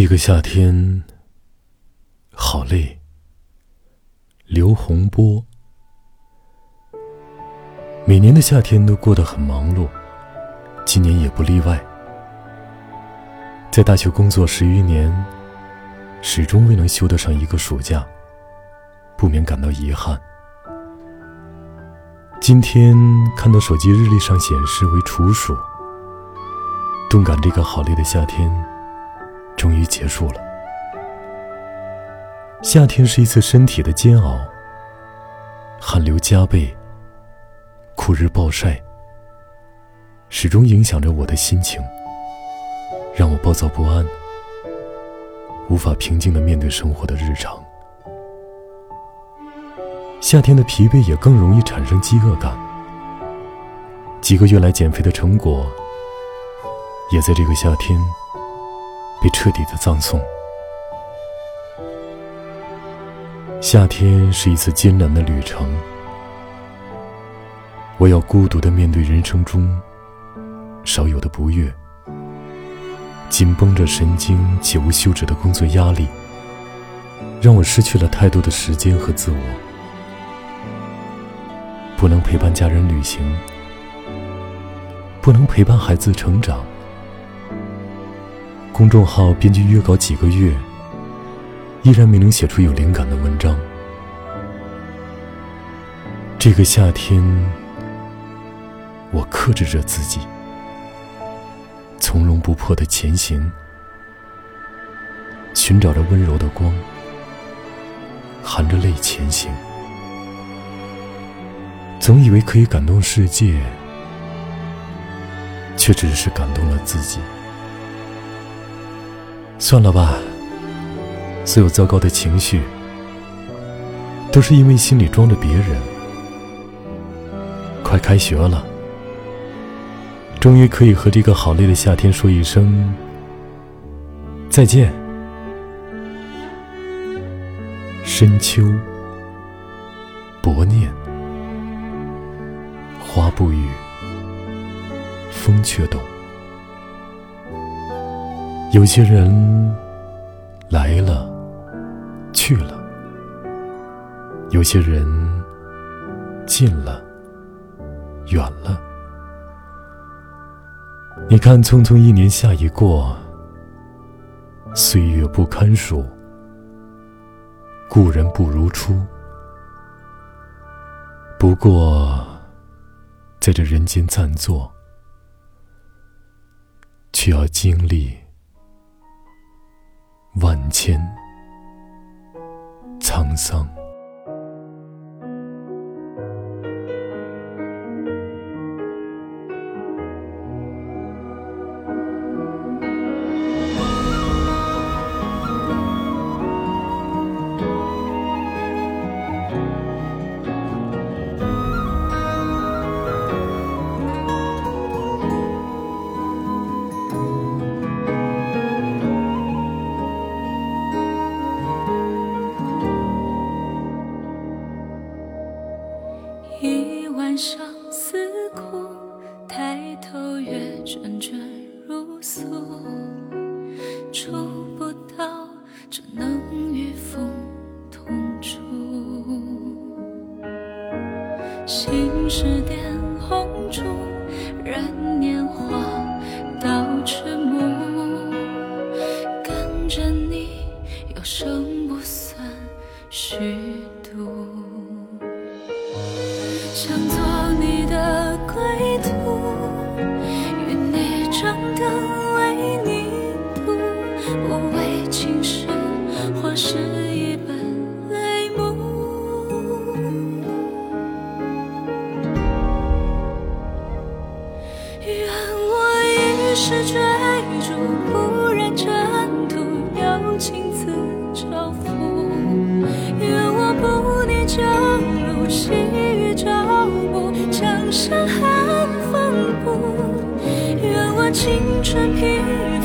这个夏天好累。刘洪波，每年的夏天都过得很忙碌，今年也不例外。在大学工作十余年，始终未能休得上一个暑假，不免感到遗憾。今天看到手机日历上显示为处暑，顿感这个好累的夏天终于结束了。夏天是一次身体的煎熬，汗流浃背，酷日暴晒，始终影响着我的心情，让我暴躁不安，无法平静的面对生活的日常。夏天的疲惫也更容易产生饥饿感。几个月来减肥的成果，也在这个夏天被彻底的葬送。夏天是一次艰难的旅程，我要孤独的面对人生中少有的不悦，紧绷着神经且无休止的工作压力，让我失去了太多的时间和自我。不能陪伴家人旅行，不能陪伴孩子成长。公众号编辑约稿几个月，依然没能写出有灵感的文章。这个夏天，我克制着自己，从容不迫的前行，寻找着温柔的光，含着泪前行。总以为可以感动世界，却只是感动了自己。算了吧，所有糟糕的情绪，都是因为心里装着别人。快开学了，终于可以和这个好累的夏天说一声再见。深秋，薄念。花不语，风却懂。有些人来了，去了；有些人近了，远了。你看，匆匆一年夏已过，岁月不堪数，故人不如初。不过。在这人间暂坐，却要经历万千沧桑。江山寒风不。愿我青春疲。